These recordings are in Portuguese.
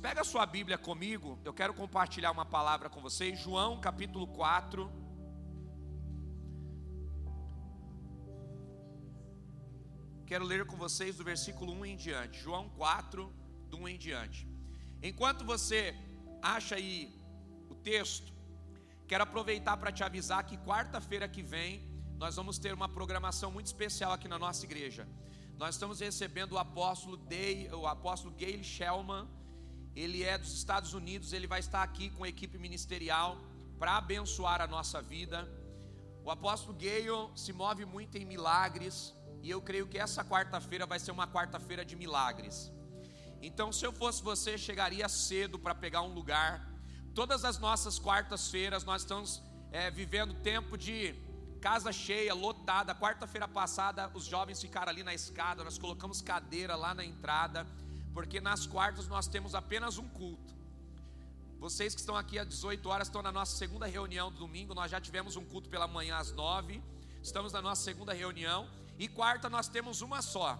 pega a sua Bíblia comigo, eu quero compartilhar uma palavra com vocês, João capítulo 4. Quero ler com vocês do versículo 1 em diante, João 4, do 1 em diante. Enquanto você acha aí o texto, quero aproveitar para te avisar que quarta-feira que vem nós vamos ter uma programação muito especial aqui na nossa igreja. Nós estamos recebendo o apóstolo, Day, o apóstolo Gayle Shellman. Ele é dos Estados Unidos, ele vai estar aqui com a equipe ministerial para abençoar a nossa vida. O apóstolo Gale se move muito em milagres, e eu creio que essa quarta-feira vai ser uma quarta-feira de milagres. Então, se eu fosse você, chegaria cedo para pegar um lugar. Todas as nossas quartas-feiras nós estamos é, vivendo tempo de casa cheia, lotada. Quarta-feira passada, os jovens ficaram ali na escada, nós colocamos cadeira lá na entrada, porque nas quartas nós temos apenas um culto. Vocês que estão aqui às 18 horas estão na nossa segunda reunião do domingo. Nós já tivemos um culto pela manhã às 9. Estamos na nossa segunda reunião. E quarta nós temos uma só.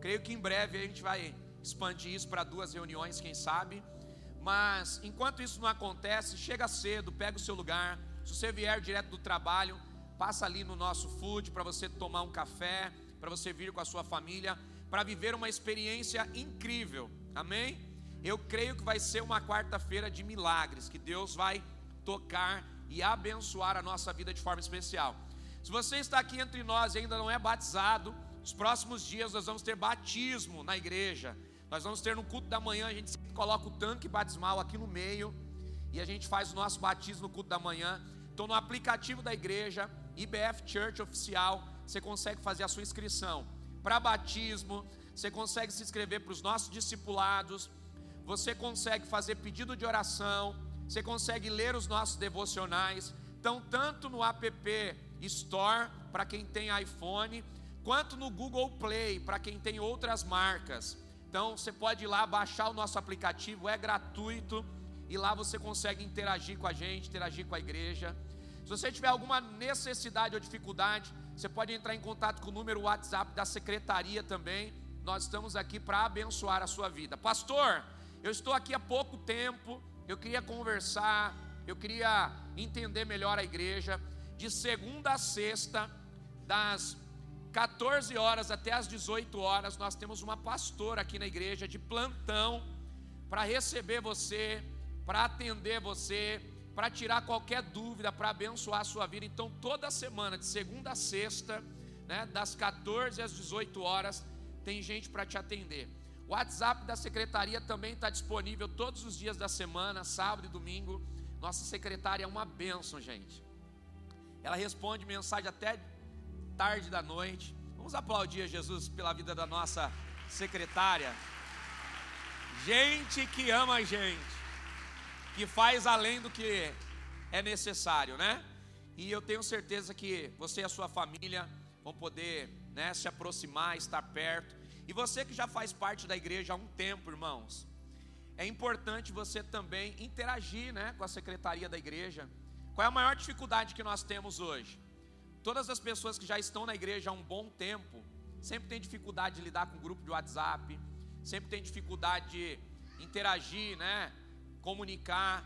Creio que em breve a gente vai expandir isso para duas reuniões, quem sabe. Mas enquanto isso não acontece, chega cedo, pega o seu lugar. Se você vier direto do trabalho, Passa ali no nosso food para você tomar um café, para você vir com a sua família, para viver uma experiência incrível. Amém? Eu creio que vai ser uma quarta-feira de milagres, que Deus vai tocar e abençoar a nossa vida de forma especial. Se você está aqui entre nós e ainda não é batizado, nos próximos dias nós vamos ter batismo na igreja. Nós vamos ter no culto da manhã, a gente coloca o tanque batismal aqui no meio e a gente faz o nosso batismo no culto da manhã. Então no aplicativo da igreja IBF Church oficial, você consegue fazer a sua inscrição para batismo, você consegue se inscrever para os nossos discipulados, você consegue fazer pedido de oração, você consegue ler os nossos devocionais. Então, tanto no app Store para quem tem iPhone, quanto no Google Play para quem tem outras marcas. Então, você pode ir lá baixar o nosso aplicativo, é gratuito e lá você consegue interagir com a gente, interagir com a igreja. Se você tiver alguma necessidade ou dificuldade, você pode entrar em contato com o número WhatsApp da secretaria também. Nós estamos aqui para abençoar a sua vida. Pastor, eu estou aqui há pouco tempo, eu queria conversar, eu queria entender melhor a igreja. De segunda a sexta, das 14 horas até as 18 horas, nós temos uma pastora aqui na igreja de plantão para receber você, para atender você para tirar qualquer dúvida, para abençoar a sua vida. Então, toda semana, de segunda a sexta, né, das 14 às 18 horas, tem gente para te atender. O WhatsApp da secretaria também está disponível todos os dias da semana, sábado e domingo. Nossa secretária é uma bênção, gente. Ela responde mensagem até tarde da noite. Vamos aplaudir a Jesus pela vida da nossa secretária. Gente que ama a gente que faz além do que é necessário, né? E eu tenho certeza que você e a sua família vão poder né, se aproximar, estar perto. E você que já faz parte da igreja há um tempo, irmãos, é importante você também interagir né, com a secretaria da igreja. Qual é a maior dificuldade que nós temos hoje? Todas as pessoas que já estão na igreja há um bom tempo, sempre tem dificuldade de lidar com o grupo de WhatsApp, sempre tem dificuldade de interagir, né? Comunicar.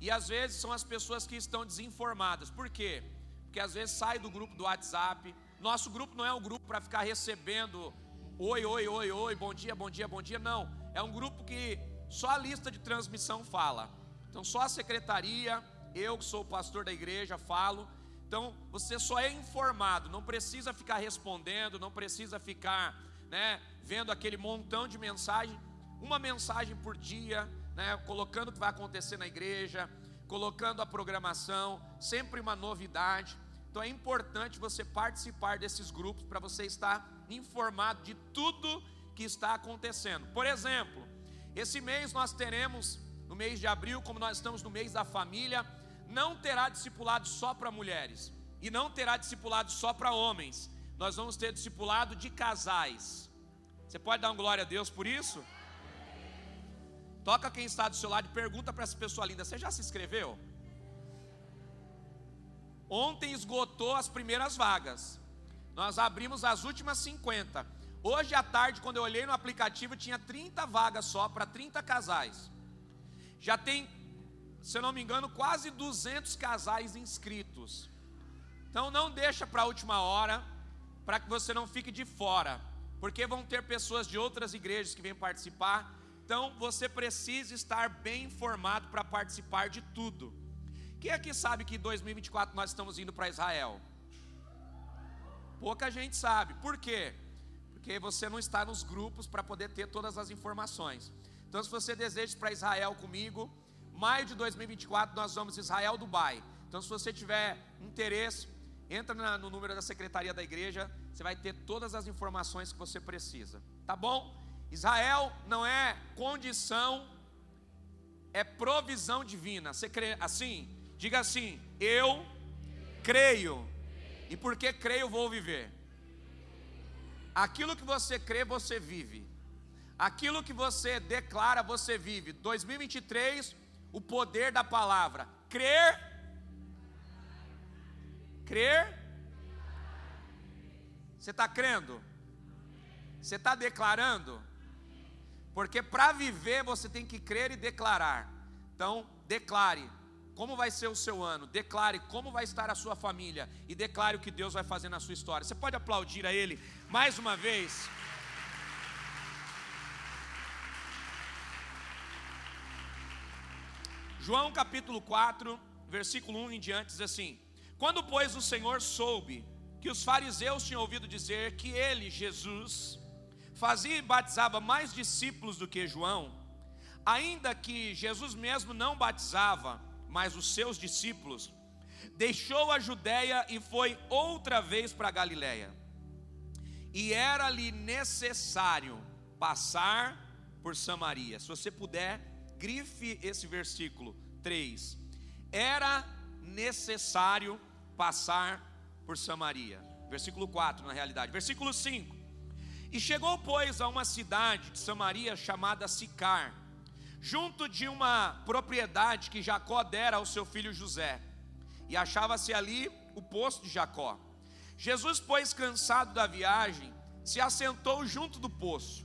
E às vezes são as pessoas que estão desinformadas. Por quê? Porque às vezes sai do grupo do WhatsApp. Nosso grupo não é um grupo para ficar recebendo oi, oi, oi, oi, bom dia, bom dia, bom dia. Não. É um grupo que só a lista de transmissão fala. Então só a secretaria, eu que sou o pastor da igreja, falo. Então você só é informado, não precisa ficar respondendo, não precisa ficar né, vendo aquele montão de mensagem. Uma mensagem por dia, né, colocando o que vai acontecer na igreja, colocando a programação, sempre uma novidade. Então é importante você participar desses grupos para você estar informado de tudo que está acontecendo. Por exemplo, esse mês nós teremos, no mês de abril, como nós estamos no mês da família, não terá discipulado só para mulheres e não terá discipulado só para homens. Nós vamos ter discipulado de casais. Você pode dar um glória a Deus por isso? Toca quem está do seu lado e pergunta para essa pessoa linda: Você já se inscreveu? Ontem esgotou as primeiras vagas. Nós abrimos as últimas 50. Hoje à tarde, quando eu olhei no aplicativo, tinha 30 vagas só para 30 casais. Já tem, se eu não me engano, quase 200 casais inscritos. Então não deixa para a última hora, para que você não fique de fora, porque vão ter pessoas de outras igrejas que vêm participar. Então você precisa estar bem informado para participar de tudo. Quem aqui sabe que em 2024 nós estamos indo para Israel? Pouca gente sabe. Por quê? Porque você não está nos grupos para poder ter todas as informações. Então, se você deseja ir para Israel comigo, maio de 2024 nós vamos Israel Dubai. Então, se você tiver interesse, entra no número da secretaria da igreja, você vai ter todas as informações que você precisa. Tá bom? Israel não é condição, é provisão divina. Você crê assim? Diga assim: Eu creio. E porque creio, vou viver. Aquilo que você crê, você vive. Aquilo que você declara, você vive. 2023, o poder da palavra. Crer. Crer. Você está crendo? Você está declarando? Porque para viver você tem que crer e declarar. Então, declare como vai ser o seu ano, declare como vai estar a sua família e declare o que Deus vai fazer na sua história. Você pode aplaudir a Ele mais uma vez? João capítulo 4, versículo 1 em diante diz assim: Quando, pois, o Senhor soube que os fariseus tinham ouvido dizer que ele, Jesus, fazia e batizava mais discípulos do que João, ainda que Jesus mesmo não batizava, mas os seus discípulos, deixou a Judéia e foi outra vez para Galiléia. E era-lhe necessário passar por Samaria. Se você puder, grife esse versículo 3. Era necessário passar por Samaria. Versículo 4, na realidade. Versículo 5. E chegou, pois, a uma cidade de Samaria chamada Sicar junto de uma propriedade que Jacó dera ao seu filho José. E achava-se ali o poço de Jacó. Jesus, pois, cansado da viagem, se assentou junto do poço.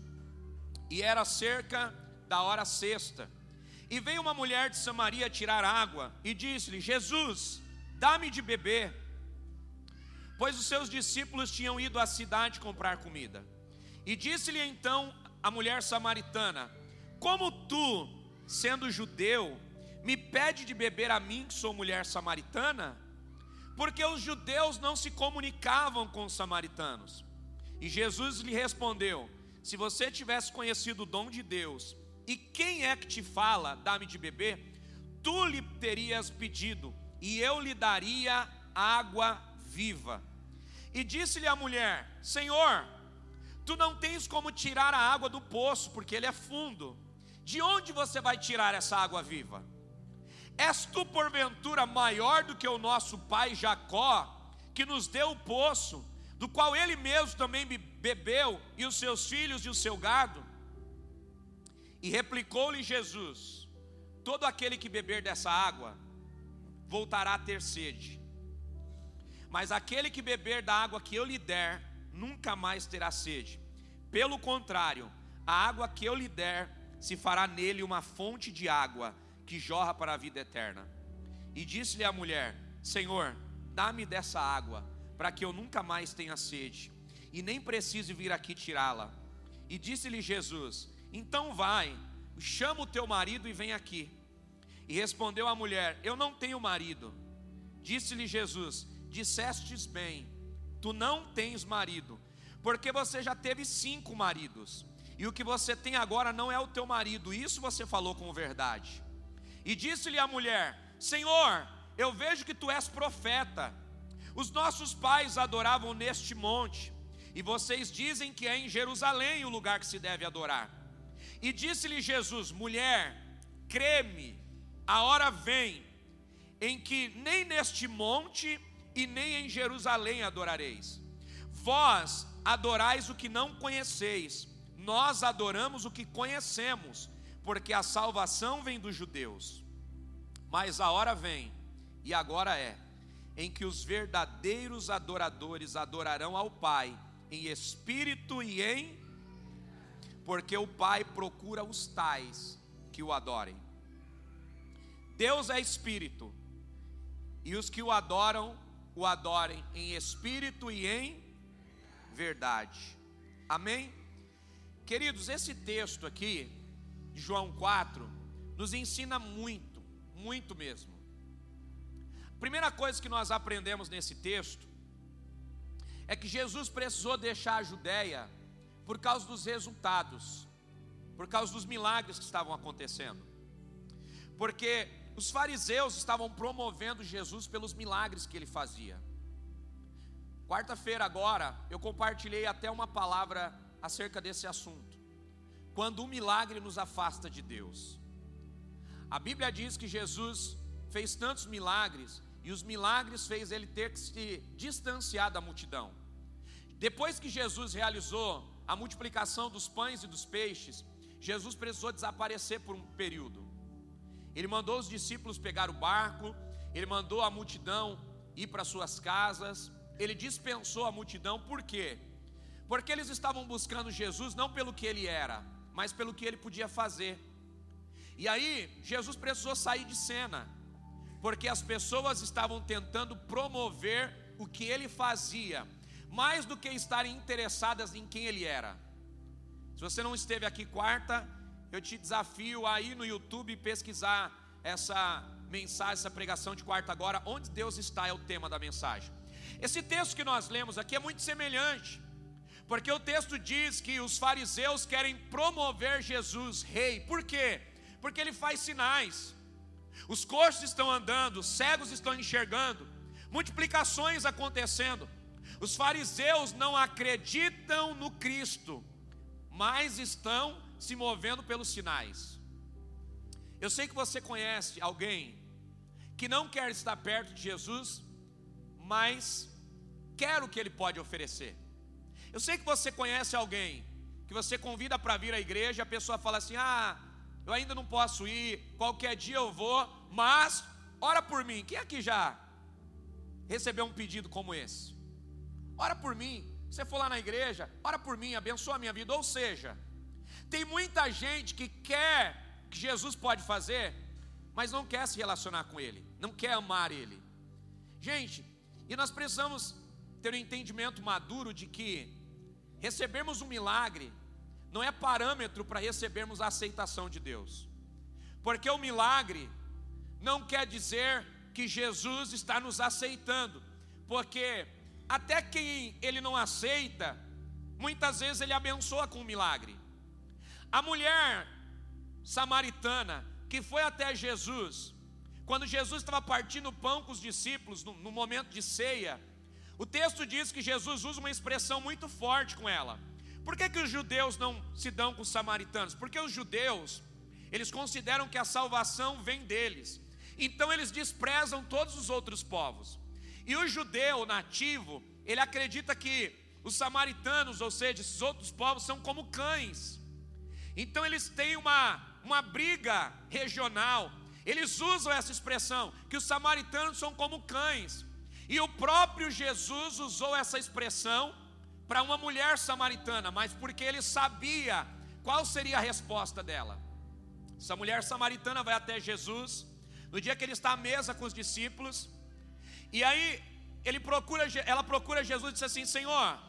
E era cerca da hora sexta. E veio uma mulher de Samaria tirar água e disse-lhe: Jesus, dá-me de beber. Pois os seus discípulos tinham ido à cidade comprar comida. E disse-lhe então a mulher samaritana: como tu, sendo judeu, me pede de beber a mim, que sou mulher samaritana? Porque os judeus não se comunicavam com os samaritanos. E Jesus lhe respondeu: Se você tivesse conhecido o dom de Deus, e quem é que te fala, dá-me de beber, tu lhe terias pedido, e eu lhe daria água viva. E disse-lhe a mulher: Senhor, tu não tens como tirar a água do poço, porque ele é fundo de onde você vai tirar essa água viva? És tu porventura maior do que o nosso pai Jacó, que nos deu o poço, do qual ele mesmo também bebeu, e os seus filhos e o seu gado? E replicou-lhe Jesus: Todo aquele que beber dessa água voltará a ter sede, mas aquele que beber da água que eu lhe der, nunca mais terá sede. Pelo contrário, a água que eu lhe der se fará nele uma fonte de água que jorra para a vida eterna. E disse-lhe a mulher: Senhor, dá-me dessa água, para que eu nunca mais tenha sede, e nem precise vir aqui tirá-la. E disse-lhe Jesus: Então vai, chama o teu marido e vem aqui. E respondeu a mulher: Eu não tenho marido. Disse-lhe Jesus: Dissestes bem, tu não tens marido, porque você já teve cinco maridos e o que você tem agora não é o teu marido, isso você falou com verdade. E disse-lhe a mulher: Senhor, eu vejo que tu és profeta. Os nossos pais adoravam neste monte, e vocês dizem que é em Jerusalém o lugar que se deve adorar. E disse-lhe Jesus: Mulher, creme, a hora vem em que nem neste monte e nem em Jerusalém adorareis. Vós adorais o que não conheceis nós adoramos o que conhecemos, porque a salvação vem dos judeus. Mas a hora vem, e agora é, em que os verdadeiros adoradores adorarão ao Pai em espírito e em porque o Pai procura os tais que o adorem. Deus é espírito, e os que o adoram, o adorem em espírito e em verdade. Amém? Queridos, esse texto aqui, de João 4, nos ensina muito, muito mesmo. Primeira coisa que nós aprendemos nesse texto é que Jesus precisou deixar a Judéia por causa dos resultados, por causa dos milagres que estavam acontecendo. Porque os fariseus estavam promovendo Jesus pelos milagres que ele fazia. Quarta-feira agora, eu compartilhei até uma palavra acerca desse assunto. Quando um milagre nos afasta de Deus. A Bíblia diz que Jesus fez tantos milagres e os milagres fez ele ter que se distanciar da multidão. Depois que Jesus realizou a multiplicação dos pães e dos peixes, Jesus precisou desaparecer por um período. Ele mandou os discípulos pegar o barco, ele mandou a multidão ir para suas casas, ele dispensou a multidão, por quê? Porque eles estavam buscando Jesus não pelo que ele era, mas pelo que ele podia fazer. E aí, Jesus precisou sair de cena, porque as pessoas estavam tentando promover o que ele fazia, mais do que estarem interessadas em quem ele era. Se você não esteve aqui quarta, eu te desafio a ir no YouTube pesquisar essa mensagem, essa pregação de quarta agora, onde Deus está é o tema da mensagem. Esse texto que nós lemos aqui é muito semelhante, porque o texto diz que os fariseus querem promover Jesus rei. Por quê? Porque ele faz sinais. Os coxos estão andando, os cegos estão enxergando, multiplicações acontecendo. Os fariseus não acreditam no Cristo, mas estão se movendo pelos sinais. Eu sei que você conhece alguém que não quer estar perto de Jesus, mas quer o que ele pode oferecer. Eu sei que você conhece alguém que você convida para vir à igreja, a pessoa fala assim: "Ah, eu ainda não posso ir, qualquer dia eu vou, mas ora por mim". Quem aqui já recebeu um pedido como esse? ora por mim. Você for lá na igreja, ora por mim, abençoa a minha vida. Ou seja, tem muita gente que quer que Jesus pode fazer, mas não quer se relacionar com Ele, não quer amar Ele. Gente, e nós precisamos ter um entendimento maduro de que recebermos um milagre não é parâmetro para recebermos a aceitação de Deus, porque o milagre não quer dizer que Jesus está nos aceitando, porque até quem ele não aceita, muitas vezes ele abençoa com um milagre. A mulher samaritana que foi até Jesus, quando Jesus estava partindo pão com os discípulos no, no momento de ceia, o texto diz que Jesus usa uma expressão muito forte com ela. Por que, que os judeus não se dão com os samaritanos? Porque os judeus, eles consideram que a salvação vem deles. Então eles desprezam todos os outros povos. E o judeu nativo, ele acredita que os samaritanos, ou seja, esses outros povos, são como cães. Então eles têm uma, uma briga regional. Eles usam essa expressão, que os samaritanos são como cães. E o próprio Jesus usou essa expressão para uma mulher samaritana, mas porque ele sabia qual seria a resposta dela. Essa mulher samaritana vai até Jesus, no dia que ele está à mesa com os discípulos, e aí ele procura, ela procura Jesus e diz assim: Senhor,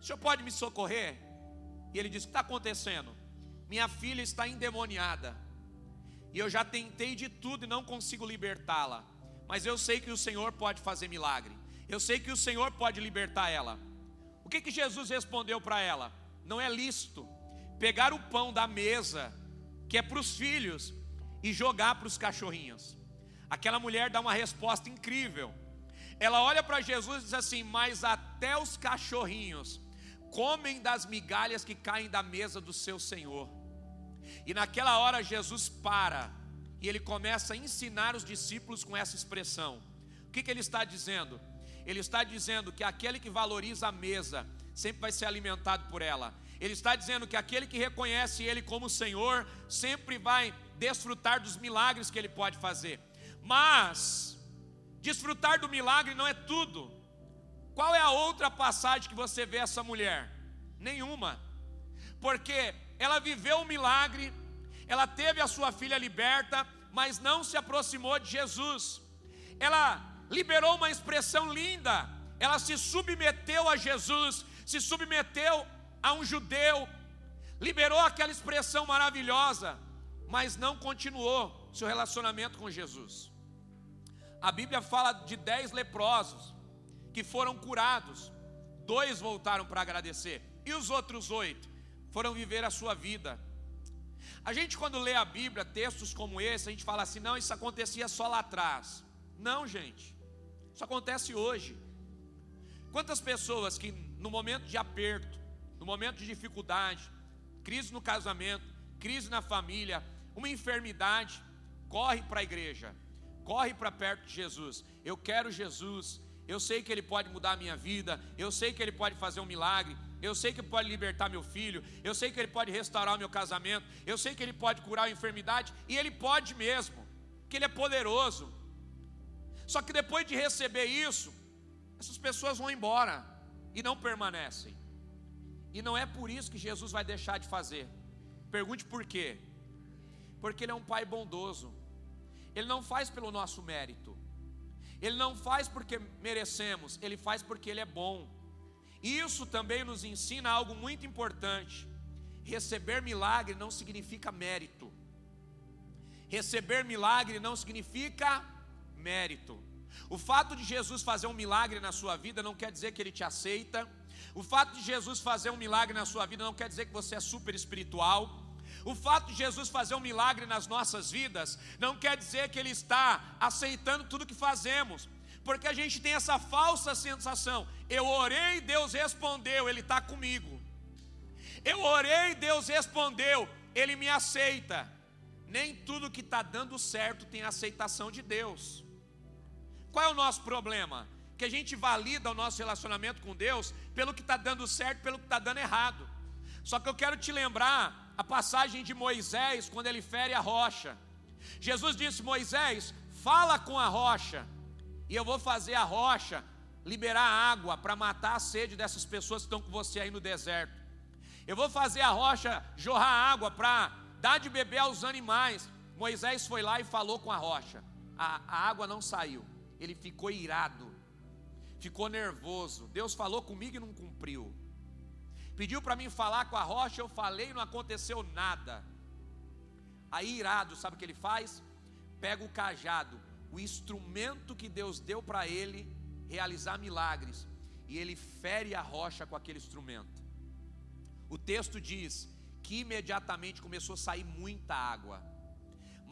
o senhor pode me socorrer? E ele diz: O que está acontecendo? Minha filha está endemoniada. E eu já tentei de tudo e não consigo libertá-la. Mas eu sei que o Senhor pode fazer milagre. Eu sei que o Senhor pode libertar ela. O que, que Jesus respondeu para ela? Não é lícito pegar o pão da mesa, que é para os filhos, e jogar para os cachorrinhos. Aquela mulher dá uma resposta incrível. Ela olha para Jesus e diz assim: Mas até os cachorrinhos comem das migalhas que caem da mesa do seu Senhor. E naquela hora Jesus para e ele começa a ensinar os discípulos com essa expressão. O que, que ele está dizendo? Ele está dizendo que aquele que valoriza a mesa sempre vai ser alimentado por ela. Ele está dizendo que aquele que reconhece Ele como Senhor sempre vai desfrutar dos milagres que Ele pode fazer. Mas desfrutar do milagre não é tudo. Qual é a outra passagem que você vê essa mulher? Nenhuma. Porque ela viveu um milagre, ela teve a sua filha liberta, mas não se aproximou de Jesus. Ela liberou uma expressão linda, ela se submeteu a Jesus, se submeteu a um judeu, liberou aquela expressão maravilhosa, mas não continuou seu relacionamento com Jesus. A Bíblia fala de dez leprosos que foram curados, dois voltaram para agradecer, e os outros oito foram viver a sua vida. A gente, quando lê a Bíblia, textos como esse, a gente fala assim: não, isso acontecia só lá atrás. Não, gente, isso acontece hoje. Quantas pessoas que no momento de aperto, no momento de dificuldade, crise no casamento, crise na família, uma enfermidade, corre para a igreja, corre para perto de Jesus. Eu quero Jesus. Eu sei que Ele pode mudar a minha vida. Eu sei que Ele pode fazer um milagre. Eu sei que pode libertar meu filho. Eu sei que Ele pode restaurar o meu casamento. Eu sei que Ele pode curar a enfermidade. E Ele pode mesmo, que Ele é poderoso. Só que depois de receber isso, essas pessoas vão embora e não permanecem. E não é por isso que Jesus vai deixar de fazer. Pergunte por quê? Porque Ele é um Pai bondoso. Ele não faz pelo nosso mérito. Ele não faz porque merecemos, ele faz porque ele é bom. Isso também nos ensina algo muito importante. Receber milagre não significa mérito. Receber milagre não significa mérito. O fato de Jesus fazer um milagre na sua vida não quer dizer que ele te aceita. O fato de Jesus fazer um milagre na sua vida não quer dizer que você é super espiritual. O fato de Jesus fazer um milagre nas nossas vidas não quer dizer que Ele está aceitando tudo que fazemos, porque a gente tem essa falsa sensação: eu orei, Deus respondeu, Ele está comigo. Eu orei, Deus respondeu, Ele me aceita. Nem tudo que está dando certo tem aceitação de Deus. Qual é o nosso problema? Que a gente valida o nosso relacionamento com Deus pelo que está dando certo, pelo que está dando errado. Só que eu quero te lembrar a passagem de Moisés, quando ele fere a rocha. Jesus disse: Moisés, fala com a rocha, e eu vou fazer a rocha liberar água para matar a sede dessas pessoas que estão com você aí no deserto. Eu vou fazer a rocha jorrar água para dar de beber aos animais. Moisés foi lá e falou com a rocha. A, a água não saiu. Ele ficou irado, ficou nervoso. Deus falou comigo e não cumpriu. Pediu para mim falar com a rocha, eu falei e não aconteceu nada. Aí irado, sabe o que ele faz? Pega o cajado, o instrumento que Deus deu para ele realizar milagres, e ele fere a rocha com aquele instrumento. O texto diz que imediatamente começou a sair muita água,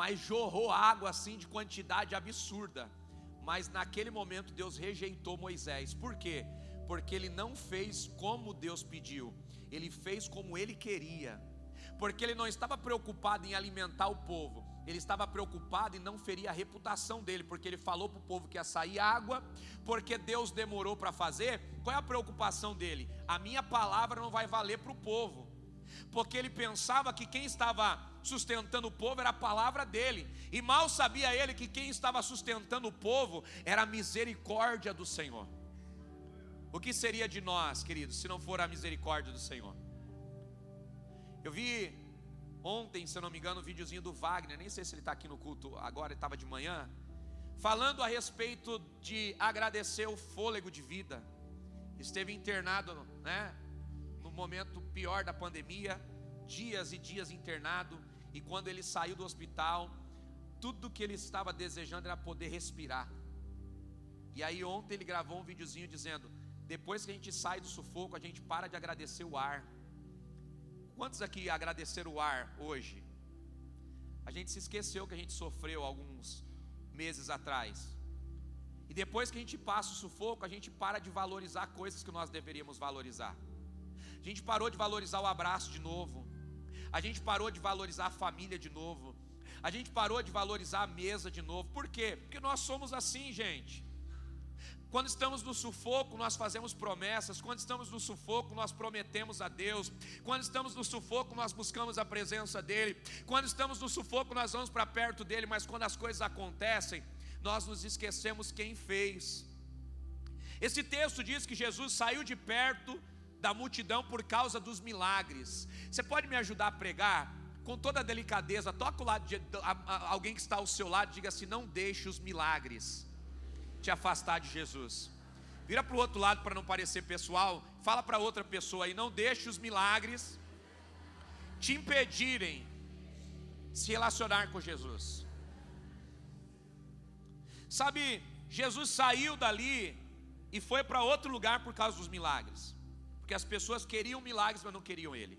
mas jorrou água assim de quantidade absurda. Mas naquele momento Deus rejeitou Moisés. Por quê? porque ele não fez como Deus pediu, ele fez como ele queria, porque ele não estava preocupado em alimentar o povo, ele estava preocupado em não ferir a reputação dele, porque ele falou para o povo que ia sair água, porque Deus demorou para fazer. Qual é a preocupação dele? A minha palavra não vai valer para o povo, porque ele pensava que quem estava sustentando o povo era a palavra dele, e mal sabia ele que quem estava sustentando o povo era a misericórdia do Senhor. O que seria de nós, queridos, se não for a misericórdia do Senhor? Eu vi ontem, se eu não me engano, um videozinho do Wagner, nem sei se ele está aqui no culto agora, ele estava de manhã, falando a respeito de agradecer o fôlego de vida. Esteve internado, né, no momento pior da pandemia, dias e dias internado, e quando ele saiu do hospital, tudo que ele estava desejando era poder respirar. E aí ontem ele gravou um videozinho dizendo: depois que a gente sai do sufoco, a gente para de agradecer o ar. Quantos aqui agradeceram o ar hoje? A gente se esqueceu que a gente sofreu alguns meses atrás. E depois que a gente passa o sufoco, a gente para de valorizar coisas que nós deveríamos valorizar. A gente parou de valorizar o abraço de novo. A gente parou de valorizar a família de novo. A gente parou de valorizar a mesa de novo. Por quê? Porque nós somos assim, gente. Quando estamos no sufoco, nós fazemos promessas. Quando estamos no sufoco, nós prometemos a Deus. Quando estamos no sufoco, nós buscamos a presença dEle. Quando estamos no sufoco, nós vamos para perto dEle. Mas quando as coisas acontecem, nós nos esquecemos quem fez. Esse texto diz que Jesus saiu de perto da multidão por causa dos milagres. Você pode me ajudar a pregar? Com toda a delicadeza, toca o lado de alguém que está ao seu lado, diga assim: não deixe os milagres te afastar de Jesus. Vira para o outro lado para não parecer pessoal. Fala para outra pessoa aí: não deixe os milagres te impedirem se relacionar com Jesus. Sabe, Jesus saiu dali e foi para outro lugar por causa dos milagres. Porque as pessoas queriam milagres, mas não queriam ele.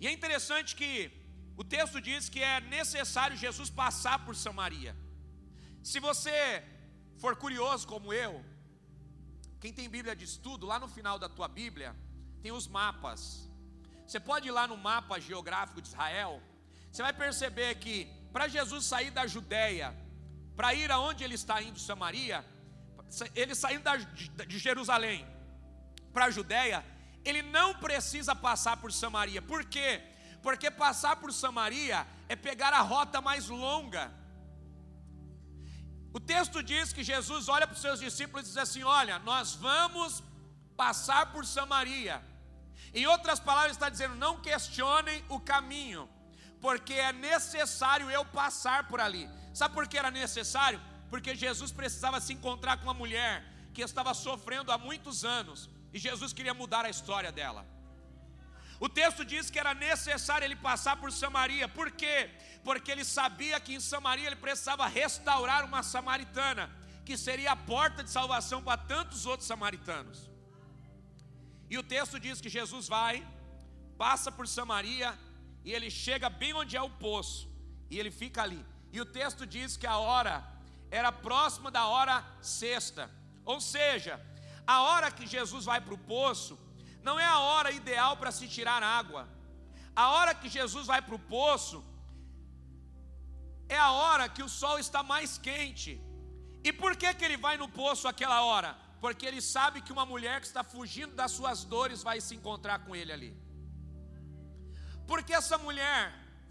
E é interessante que o texto diz que é necessário Jesus passar por Samaria. Se você for curioso como eu, quem tem Bíblia de estudo, lá no final da tua Bíblia, tem os mapas. Você pode ir lá no mapa geográfico de Israel, você vai perceber que para Jesus sair da Judéia, para ir aonde ele está indo, Samaria, ele saindo de Jerusalém para a Judéia, ele não precisa passar por Samaria. Por quê? Porque passar por Samaria é pegar a rota mais longa. O texto diz que Jesus olha para os seus discípulos e diz assim: Olha, nós vamos passar por Samaria. Em outras palavras, está dizendo: não questionem o caminho, porque é necessário eu passar por ali. Sabe por que era necessário? Porque Jesus precisava se encontrar com uma mulher que estava sofrendo há muitos anos e Jesus queria mudar a história dela. O texto diz que era necessário ele passar por Samaria, por quê? Porque ele sabia que em Samaria ele precisava restaurar uma samaritana, que seria a porta de salvação para tantos outros samaritanos. E o texto diz que Jesus vai, passa por Samaria, e ele chega bem onde é o poço, e ele fica ali. E o texto diz que a hora era próxima da hora sexta, ou seja, a hora que Jesus vai para o poço, não é a hora ideal para se tirar água. A hora que Jesus vai para o poço é a hora que o sol está mais quente. E por que, que ele vai no poço aquela hora? Porque ele sabe que uma mulher que está fugindo das suas dores vai se encontrar com ele ali. Porque essa mulher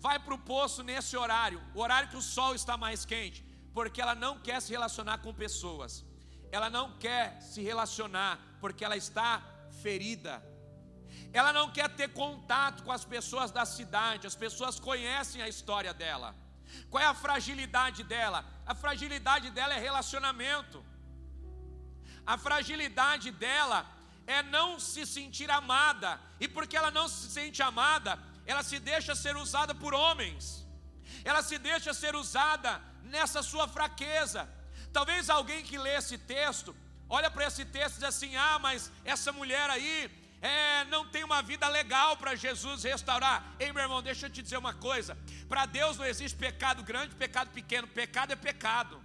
vai para o poço nesse horário, o horário que o sol está mais quente? Porque ela não quer se relacionar com pessoas, ela não quer se relacionar porque ela está ferida. Ela não quer ter contato com as pessoas da cidade, as pessoas conhecem a história dela. Qual é a fragilidade dela? A fragilidade dela é relacionamento. A fragilidade dela é não se sentir amada. E porque ela não se sente amada, ela se deixa ser usada por homens. Ela se deixa ser usada nessa sua fraqueza. Talvez alguém que lê esse texto olha para esse texto e diz assim: ah, mas essa mulher aí é, não tem uma vida legal para Jesus restaurar. Ei, meu irmão, deixa eu te dizer uma coisa: para Deus não existe pecado grande, pecado pequeno, pecado é pecado.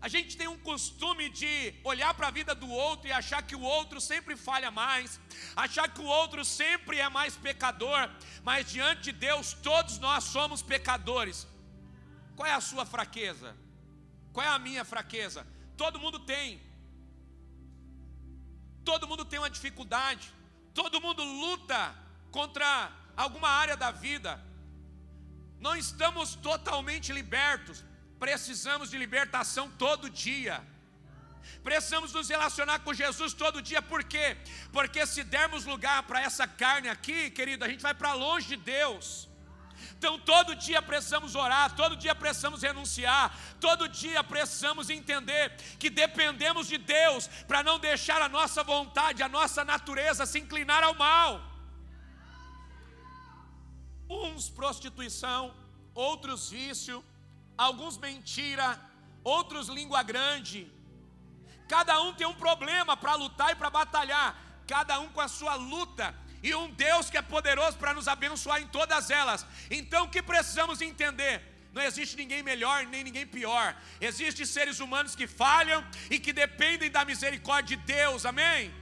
A gente tem um costume de olhar para a vida do outro e achar que o outro sempre falha mais, achar que o outro sempre é mais pecador, mas diante de Deus todos nós somos pecadores. Qual é a sua fraqueza? Qual é a minha fraqueza? Todo mundo tem. Todo mundo tem uma dificuldade. Todo mundo luta contra alguma área da vida. Não estamos totalmente libertos. Precisamos de libertação todo dia. Precisamos nos relacionar com Jesus todo dia, por quê? Porque se dermos lugar para essa carne aqui, querido, a gente vai para longe de Deus. Então, todo dia precisamos orar, todo dia precisamos renunciar, todo dia precisamos entender que dependemos de Deus para não deixar a nossa vontade, a nossa natureza se inclinar ao mal. Uns prostituição, outros vício, alguns mentira, outros língua grande. Cada um tem um problema para lutar e para batalhar, cada um com a sua luta e um Deus que é poderoso para nos abençoar em todas elas. Então o que precisamos entender? Não existe ninguém melhor nem ninguém pior. Existem seres humanos que falham e que dependem da misericórdia de Deus, amém?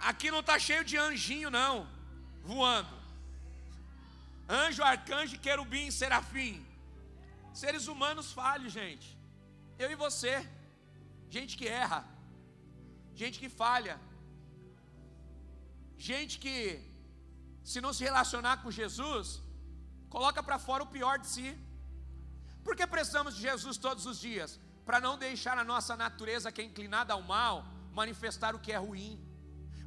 Aqui não está cheio de anjinho, não, voando. Anjo, arcanjo, querubim, serafim. Seres humanos falham, gente. Eu e você. Gente que erra. Gente que falha. Gente que, se não se relacionar com Jesus, coloca para fora o pior de si. Por que precisamos de Jesus todos os dias? para não deixar a nossa natureza que é inclinada ao mal manifestar o que é ruim,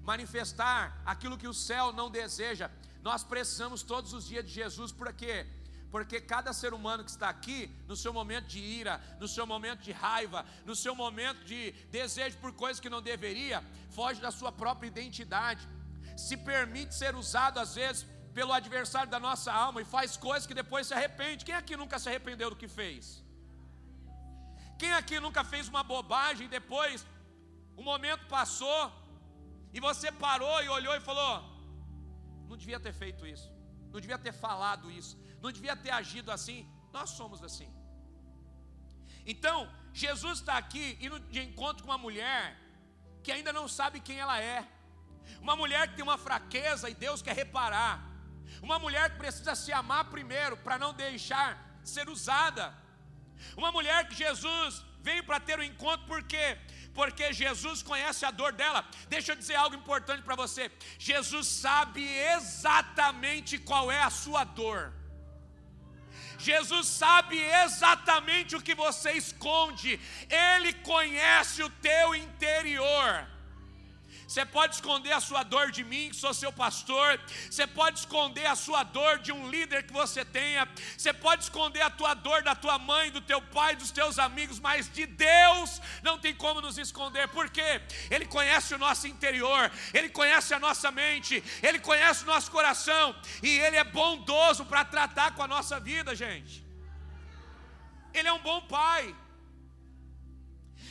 manifestar aquilo que o céu não deseja. Nós precisamos todos os dias de Jesus, por quê? Porque cada ser humano que está aqui, no seu momento de ira, no seu momento de raiva, no seu momento de desejo por coisas que não deveria, foge da sua própria identidade, se permite ser usado às vezes pelo adversário da nossa alma e faz coisas que depois se arrepende. Quem aqui nunca se arrependeu do que fez? Quem aqui nunca fez uma bobagem e depois o momento passou e você parou e olhou e falou: não devia ter feito isso, não devia ter falado isso, não devia ter agido assim. Nós somos assim. Então, Jesus está aqui e de encontro com uma mulher que ainda não sabe quem ela é, uma mulher que tem uma fraqueza e Deus quer reparar. Uma mulher que precisa se amar primeiro para não deixar ser usada. Uma mulher que Jesus veio para ter o um encontro, por quê? Porque Jesus conhece a dor dela. Deixa eu dizer algo importante para você. Jesus sabe exatamente qual é a sua dor. Jesus sabe exatamente o que você esconde, Ele conhece o teu interior. Você pode esconder a sua dor de mim, que sou seu pastor. Você pode esconder a sua dor de um líder que você tenha. Você pode esconder a tua dor da tua mãe, do teu pai, dos teus amigos, mas de Deus não tem como nos esconder. Por quê? Ele conhece o nosso interior, ele conhece a nossa mente, ele conhece o nosso coração e ele é bondoso para tratar com a nossa vida, gente. Ele é um bom pai.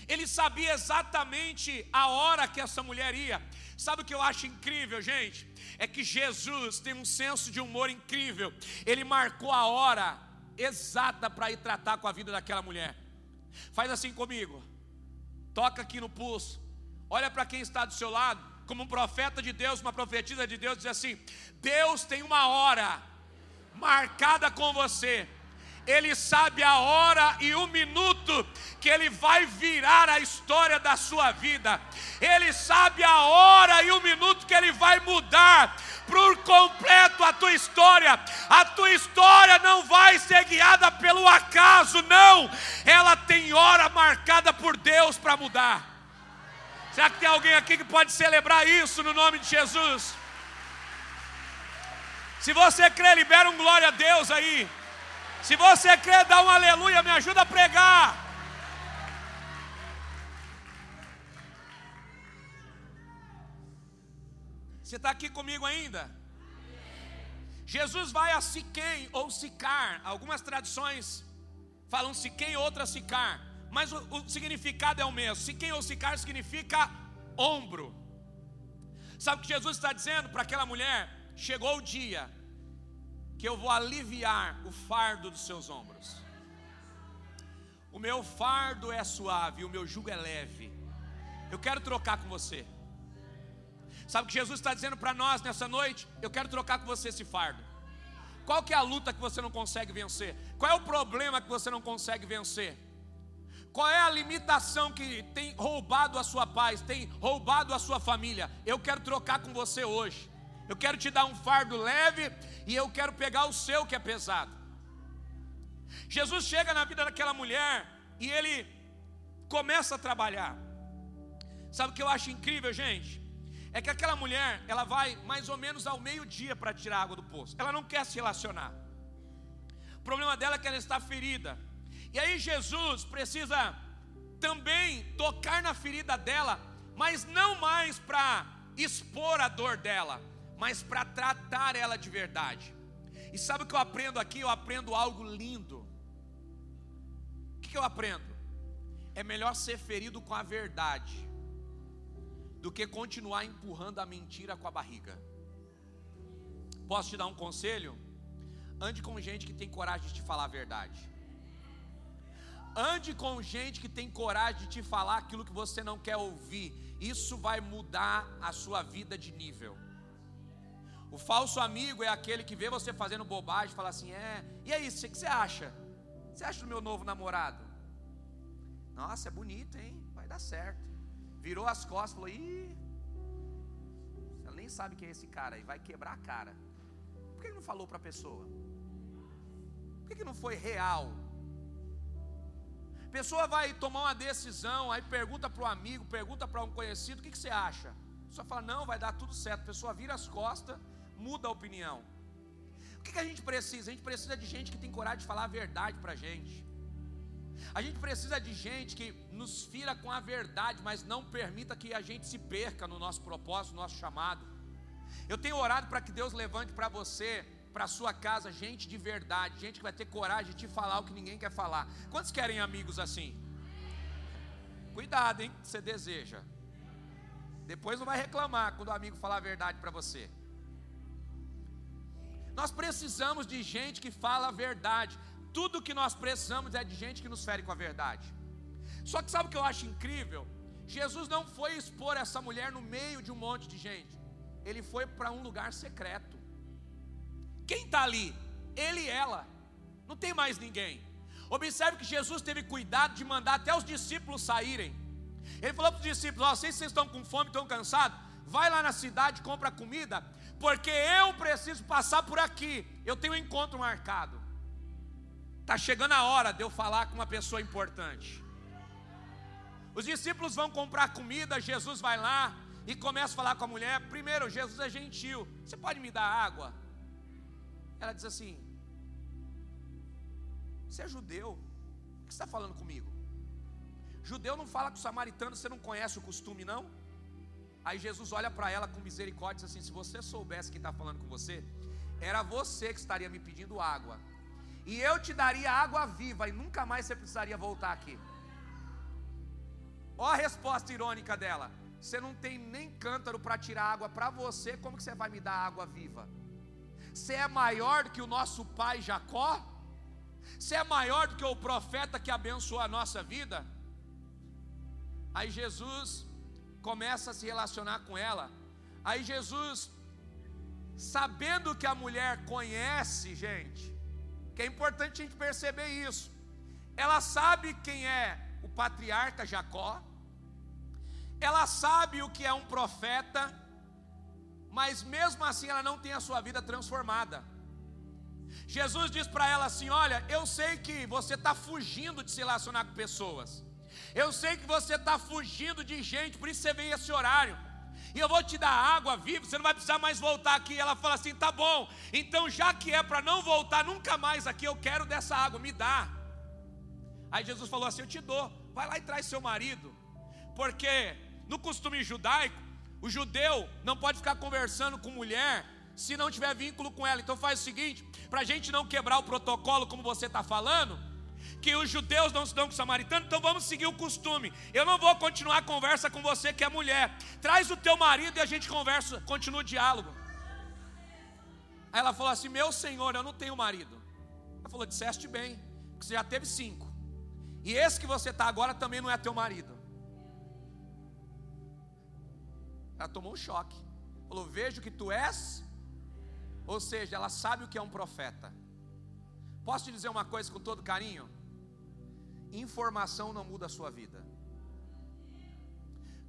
Ele sabia exatamente a hora que essa mulher ia. Sabe o que eu acho incrível, gente? É que Jesus tem um senso de humor incrível. Ele marcou a hora exata para ir tratar com a vida daquela mulher. Faz assim comigo. Toca aqui no pulso. Olha para quem está do seu lado, como um profeta de Deus, uma profetisa de Deus, diz assim: Deus tem uma hora marcada com você ele sabe a hora e o minuto que Ele vai virar a história da sua vida, Ele sabe a hora e o minuto que Ele vai mudar por completo a tua história. A tua história não vai ser guiada pelo acaso, não, ela tem hora marcada por Deus para mudar. Será que tem alguém aqui que pode celebrar isso no nome de Jesus? Se você crê, libera um glória a Deus aí. Se você crê, dá um aleluia, me ajuda a pregar. Você está aqui comigo ainda? Jesus vai a Siquém ou Sicar. Algumas traduções falam Siquém, outras Sicar. Mas o, o significado é o mesmo. Siquém ou Sicar significa ombro. Sabe o que Jesus está dizendo para aquela mulher? Chegou o dia que eu vou aliviar o fardo dos seus ombros. O meu fardo é suave, o meu jugo é leve. Eu quero trocar com você. Sabe o que Jesus está dizendo para nós nessa noite? Eu quero trocar com você esse fardo. Qual que é a luta que você não consegue vencer? Qual é o problema que você não consegue vencer? Qual é a limitação que tem roubado a sua paz, tem roubado a sua família? Eu quero trocar com você hoje. Eu quero te dar um fardo leve e eu quero pegar o seu que é pesado. Jesus chega na vida daquela mulher e ele começa a trabalhar. Sabe o que eu acho incrível, gente? É que aquela mulher, ela vai mais ou menos ao meio-dia para tirar água do poço. Ela não quer se relacionar. O problema dela é que ela está ferida. E aí Jesus precisa também tocar na ferida dela, mas não mais para expor a dor dela, mas para tratar ela de verdade. E sabe o que eu aprendo aqui? Eu aprendo algo lindo. O que eu aprendo? É melhor ser ferido com a verdade do que continuar empurrando a mentira com a barriga. Posso te dar um conselho? Ande com gente que tem coragem de te falar a verdade. Ande com gente que tem coragem de te falar aquilo que você não quer ouvir. Isso vai mudar a sua vida de nível. O falso amigo é aquele que vê você fazendo bobagem e fala assim: é, e aí, o que você acha? O que você acha do meu novo namorado? Nossa, é bonito, hein? Vai dar certo. Virou as costas falou: ih, ela nem sabe quem é esse cara e vai quebrar a cara. Por que não falou para a pessoa? Por que não foi real? Pessoa vai tomar uma decisão, aí pergunta para o amigo, pergunta para um conhecido, o que, que você acha? A pessoa fala, não, vai dar tudo certo. A pessoa vira as costas, muda a opinião. O que, que a gente precisa? A gente precisa de gente que tem coragem de falar a verdade para a gente. A gente precisa de gente que nos fira com a verdade, mas não permita que a gente se perca no nosso propósito, no nosso chamado. Eu tenho orado para que Deus levante para você, para sua casa, gente de verdade, gente que vai ter coragem de te falar o que ninguém quer falar. Quantos querem amigos assim? Cuidado, hein? Você deseja. Depois não vai reclamar quando o amigo falar a verdade para você. Nós precisamos de gente que fala a verdade. Tudo que nós precisamos é de gente que nos fere com a verdade. Só que sabe o que eu acho incrível? Jesus não foi expor essa mulher no meio de um monte de gente. Ele foi para um lugar secreto. Quem está ali? Ele e ela. Não tem mais ninguém. Observe que Jesus teve cuidado de mandar até os discípulos saírem. Ele falou para os discípulos: oh, sei se vocês estão com fome, estão cansados, vai lá na cidade, compra comida, porque eu preciso passar por aqui. Eu tenho um encontro marcado. Está chegando a hora de eu falar com uma pessoa importante. Os discípulos vão comprar comida, Jesus vai lá e começa a falar com a mulher. Primeiro, Jesus é gentil. Você pode me dar água? Ela diz assim: Você é judeu, o que você está falando comigo? Judeu não fala com samaritano, você não conhece o costume, não? Aí Jesus olha para ela com misericórdia e diz assim: Se você soubesse quem está falando com você, era você que estaria me pedindo água, e eu te daria água viva, e nunca mais você precisaria voltar aqui. Olha a resposta irônica dela: Você não tem nem cântaro para tirar água para você, como que você vai me dar água viva? Você é maior do que o nosso pai Jacó? Você é maior do que o profeta que abençoou a nossa vida? Aí Jesus começa a se relacionar com ela. Aí Jesus, sabendo que a mulher conhece, gente, que é importante a gente perceber isso. Ela sabe quem é o patriarca Jacó, ela sabe o que é um profeta, mas mesmo assim ela não tem a sua vida transformada. Jesus diz para ela assim: Olha, eu sei que você está fugindo de se relacionar com pessoas, eu sei que você está fugindo de gente, por isso você vem esse horário. E eu vou te dar água viva, você não vai precisar mais voltar aqui. Ela fala assim: tá bom, então já que é para não voltar nunca mais aqui, eu quero dessa água, me dá. Aí Jesus falou assim: eu te dou, vai lá e traz seu marido, porque no costume judaico, o judeu não pode ficar conversando com mulher se não tiver vínculo com ela. Então faz o seguinte: para a gente não quebrar o protocolo, como você está falando, que os judeus não se dão com o samaritano, então vamos seguir o costume. Eu não vou continuar a conversa com você que é mulher. Traz o teu marido e a gente conversa, continua o diálogo. Aí ela falou assim: Meu senhor, eu não tenho marido. Ela falou: Disseste bem, porque você já teve cinco. E esse que você está agora também não é teu marido. Ela tomou um choque. Falou: Vejo que tu és. Ou seja, ela sabe o que é um profeta. Posso te dizer uma coisa com todo carinho? Informação não muda a sua vida.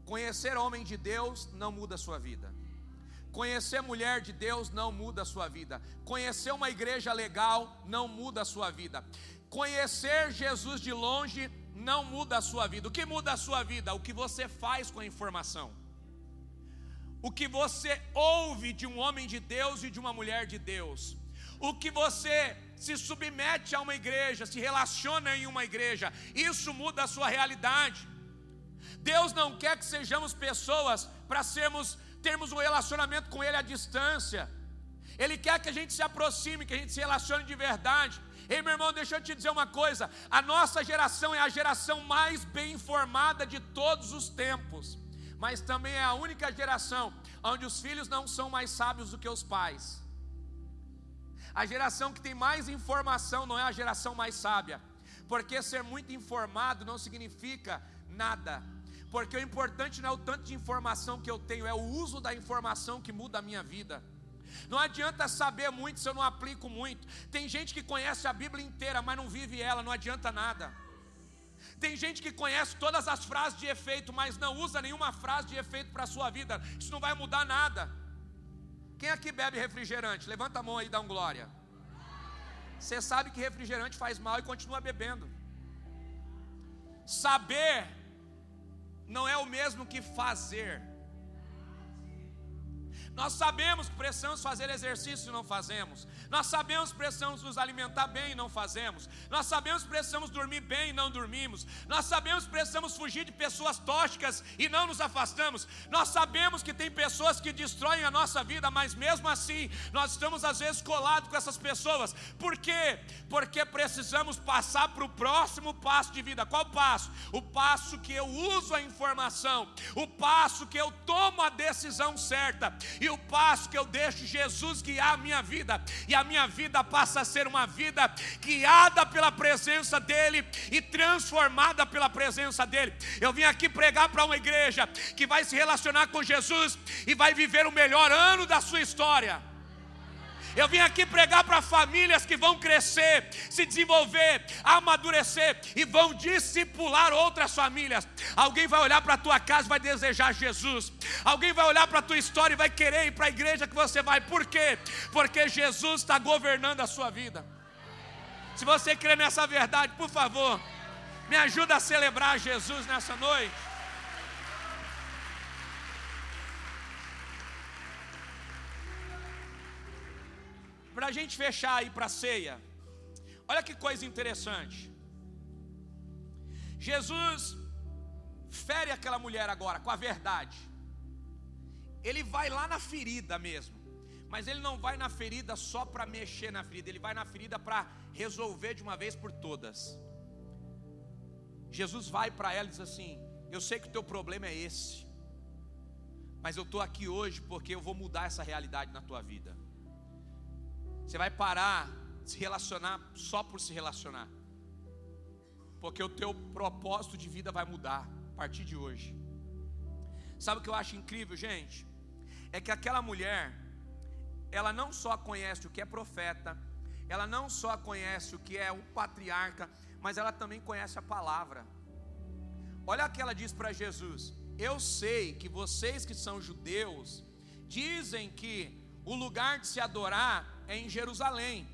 Conhecer homem de Deus não muda a sua vida. Conhecer mulher de Deus não muda a sua vida. Conhecer uma igreja legal não muda a sua vida. Conhecer Jesus de longe não muda a sua vida. O que muda a sua vida? O que você faz com a informação. O que você ouve de um homem de Deus e de uma mulher de Deus. O que você se submete a uma igreja, se relaciona em uma igreja, isso muda a sua realidade. Deus não quer que sejamos pessoas para sermos termos um relacionamento com ele à distância. Ele quer que a gente se aproxime, que a gente se relacione de verdade. Ei, meu irmão, deixa eu te dizer uma coisa: a nossa geração é a geração mais bem informada de todos os tempos, mas também é a única geração onde os filhos não são mais sábios do que os pais. A geração que tem mais informação não é a geração mais sábia, porque ser muito informado não significa nada. Porque o importante não é o tanto de informação que eu tenho, é o uso da informação que muda a minha vida. Não adianta saber muito se eu não aplico muito. Tem gente que conhece a Bíblia inteira, mas não vive ela, não adianta nada. Tem gente que conhece todas as frases de efeito, mas não usa nenhuma frase de efeito para a sua vida. Isso não vai mudar nada. Quem aqui bebe refrigerante? Levanta a mão aí e dá um glória. Você sabe que refrigerante faz mal e continua bebendo. saber não é o mesmo que fazer. Nós sabemos que precisamos fazer exercício e não fazemos. Nós sabemos que precisamos nos alimentar bem e não fazemos. Nós sabemos que precisamos dormir bem e não dormimos. Nós sabemos que precisamos fugir de pessoas tóxicas e não nos afastamos. Nós sabemos que tem pessoas que destroem a nossa vida, mas mesmo assim, nós estamos às vezes colados com essas pessoas. Por quê? Porque precisamos passar para o próximo passo de vida. Qual passo? O passo que eu uso a informação, o passo que eu tomo a decisão certa e o passo que eu deixo Jesus guiar a minha vida, e a minha vida passa a ser uma vida guiada pela presença dEle e transformada pela presença dEle. Eu vim aqui pregar para uma igreja que vai se relacionar com Jesus e vai viver o melhor ano da sua história. Eu vim aqui pregar para famílias que vão crescer, se desenvolver, amadurecer e vão discipular outras famílias. Alguém vai olhar para a tua casa e vai desejar Jesus. Alguém vai olhar para a tua história e vai querer ir para a igreja que você vai. Por quê? Porque Jesus está governando a sua vida. Se você crê nessa verdade, por favor, me ajuda a celebrar Jesus nessa noite. Para a gente fechar aí para a ceia, olha que coisa interessante. Jesus fere aquela mulher agora com a verdade. Ele vai lá na ferida mesmo, mas ele não vai na ferida só para mexer na ferida, ele vai na ferida para resolver de uma vez por todas. Jesus vai para ela e diz assim: Eu sei que o teu problema é esse, mas eu estou aqui hoje porque eu vou mudar essa realidade na tua vida. Você vai parar de se relacionar só por se relacionar. Porque o teu propósito de vida vai mudar a partir de hoje. Sabe o que eu acho incrível, gente? É que aquela mulher, ela não só conhece o que é profeta, ela não só conhece o que é um patriarca, mas ela também conhece a palavra. Olha o que ela diz para Jesus: Eu sei que vocês que são judeus dizem que o lugar de se adorar é em Jerusalém.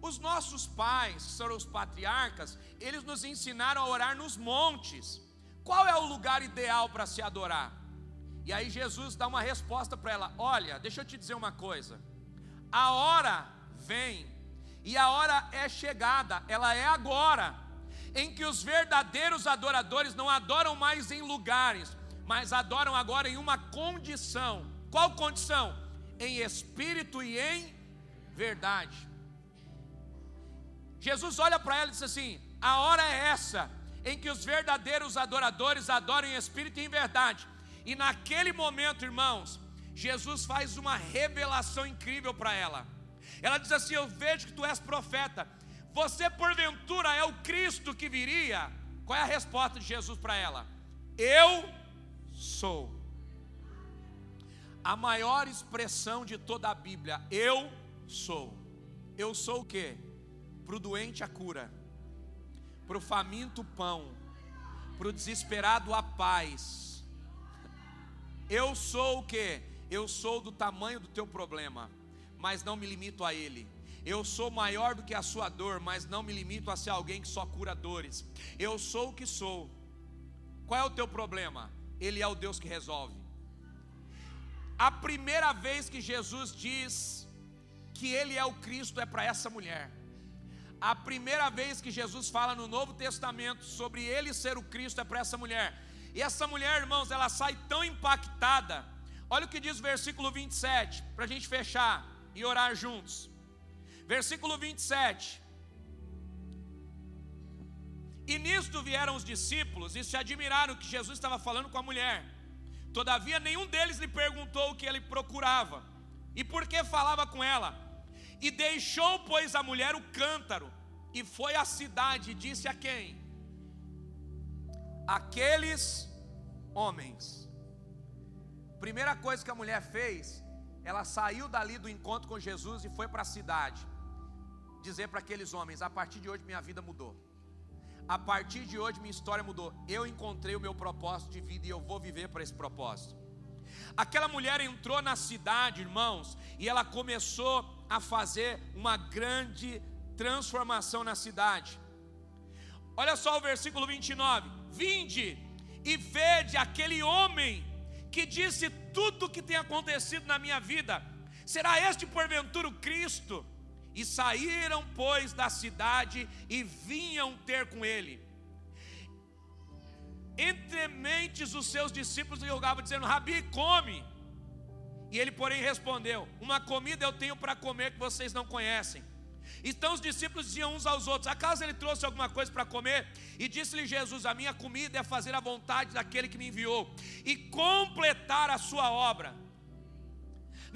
Os nossos pais, que são os patriarcas, eles nos ensinaram a orar nos montes. Qual é o lugar ideal para se adorar? E aí Jesus dá uma resposta para ela: Olha, deixa eu te dizer uma coisa. A hora vem, e a hora é chegada, ela é agora, em que os verdadeiros adoradores não adoram mais em lugares, mas adoram agora em uma condição. Qual condição? Em espírito e em verdade. Jesus olha para ela e diz assim: a hora é essa em que os verdadeiros adoradores adoram em espírito e em verdade. E naquele momento, irmãos, Jesus faz uma revelação incrível para ela. Ela diz assim: Eu vejo que tu és profeta. Você porventura é o Cristo que viria? Qual é a resposta de Jesus para ela? Eu sou. A maior expressão de toda a Bíblia, eu sou sou. Eu sou o que? Para o doente a cura, para o faminto o pão, para o desesperado a paz. Eu sou o que? Eu sou do tamanho do teu problema, mas não me limito a ele. Eu sou maior do que a sua dor, mas não me limito a ser alguém que só cura dores. Eu sou o que sou. Qual é o teu problema? Ele é o Deus que resolve. A primeira vez que Jesus diz que ele é o Cristo é para essa mulher. A primeira vez que Jesus fala no Novo Testamento sobre ele ser o Cristo é para essa mulher. E essa mulher, irmãos, ela sai tão impactada. Olha o que diz o versículo 27, para a gente fechar e orar juntos. Versículo 27. E nisto vieram os discípulos e se admiraram que Jesus estava falando com a mulher. Todavia, nenhum deles lhe perguntou o que ele procurava e por que falava com ela. E deixou, pois, a mulher o cântaro, e foi à cidade, e disse a quem? Aqueles homens. Primeira coisa que a mulher fez, ela saiu dali do encontro com Jesus e foi para a cidade, dizer para aqueles homens: a partir de hoje minha vida mudou. A partir de hoje minha história mudou. Eu encontrei o meu propósito de vida e eu vou viver para esse propósito. Aquela mulher entrou na cidade, irmãos, e ela começou a fazer uma grande transformação na cidade. Olha só o versículo 29. Vinde e vede aquele homem que disse tudo o que tem acontecido na minha vida. Será este porventura o Cristo? E saíram, pois, da cidade e vinham ter com ele. Entre mentes os seus discípulos lhe rogavam, dizendo: Rabi, come. E ele, porém, respondeu: Uma comida eu tenho para comer que vocês não conhecem. Então os discípulos diziam uns aos outros: Acaso ele trouxe alguma coisa para comer? E disse-lhe Jesus: A minha comida é fazer a vontade daquele que me enviou e completar a sua obra.